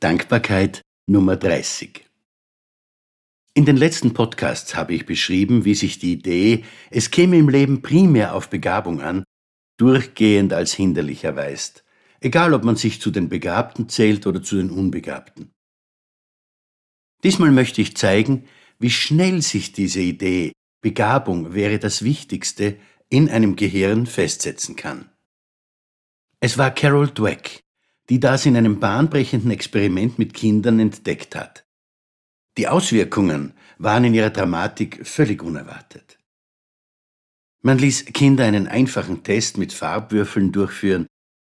Dankbarkeit Nummer 30. In den letzten Podcasts habe ich beschrieben, wie sich die Idee, es käme im Leben primär auf Begabung an, durchgehend als hinderlich erweist, egal ob man sich zu den Begabten zählt oder zu den Unbegabten. Diesmal möchte ich zeigen, wie schnell sich diese Idee, Begabung wäre das Wichtigste, in einem Gehirn festsetzen kann. Es war Carol Dweck, die das in einem bahnbrechenden Experiment mit Kindern entdeckt hat. Die Auswirkungen waren in ihrer Dramatik völlig unerwartet. Man ließ Kinder einen einfachen Test mit Farbwürfeln durchführen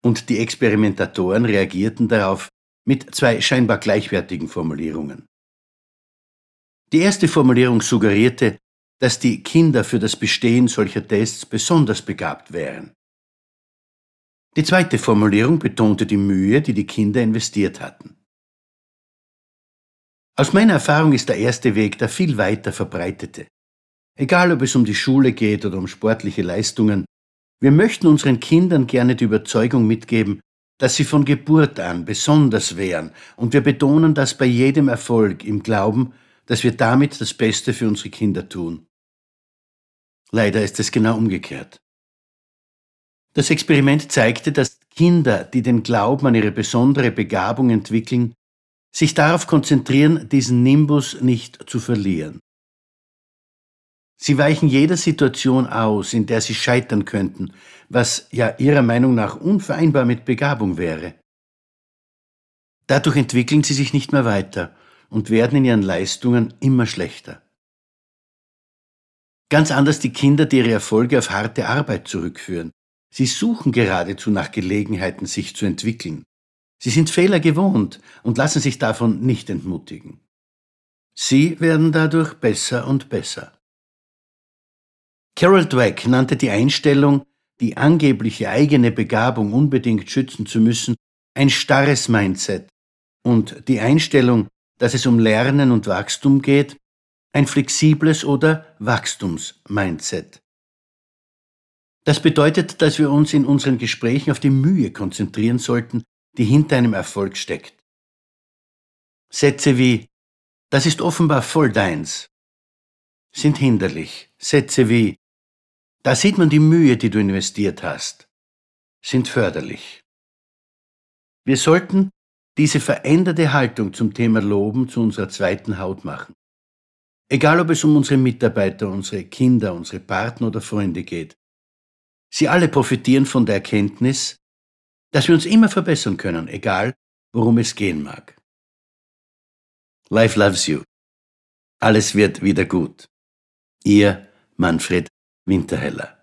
und die Experimentatoren reagierten darauf mit zwei scheinbar gleichwertigen Formulierungen. Die erste Formulierung suggerierte, dass die Kinder für das Bestehen solcher Tests besonders begabt wären. Die zweite Formulierung betonte die Mühe, die die Kinder investiert hatten. Aus meiner Erfahrung ist der erste Weg der viel weiter verbreitete. Egal ob es um die Schule geht oder um sportliche Leistungen, wir möchten unseren Kindern gerne die Überzeugung mitgeben, dass sie von Geburt an besonders wären, und wir betonen das bei jedem Erfolg im Glauben, dass wir damit das Beste für unsere Kinder tun. Leider ist es genau umgekehrt. Das Experiment zeigte, dass Kinder, die den Glauben an ihre besondere Begabung entwickeln, sich darauf konzentrieren, diesen Nimbus nicht zu verlieren. Sie weichen jeder Situation aus, in der sie scheitern könnten, was ja ihrer Meinung nach unvereinbar mit Begabung wäre. Dadurch entwickeln sie sich nicht mehr weiter und werden in ihren Leistungen immer schlechter. Ganz anders die Kinder, die ihre Erfolge auf harte Arbeit zurückführen. Sie suchen geradezu nach Gelegenheiten, sich zu entwickeln. Sie sind Fehler gewohnt und lassen sich davon nicht entmutigen. Sie werden dadurch besser und besser. Carol Dweck nannte die Einstellung, die angebliche eigene Begabung unbedingt schützen zu müssen, ein starres Mindset und die Einstellung, dass es um Lernen und Wachstum geht, ein flexibles oder Wachstums-Mindset. Das bedeutet, dass wir uns in unseren Gesprächen auf die Mühe konzentrieren sollten, die hinter einem Erfolg steckt. Sätze wie Das ist offenbar voll deins sind hinderlich. Sätze wie Da sieht man die Mühe, die du investiert hast, sind förderlich. Wir sollten diese veränderte Haltung zum Thema Loben zu unserer zweiten Haut machen. Egal ob es um unsere Mitarbeiter, unsere Kinder, unsere Partner oder Freunde geht. Sie alle profitieren von der Erkenntnis, dass wir uns immer verbessern können, egal worum es gehen mag. Life loves you. Alles wird wieder gut. Ihr Manfred Winterheller.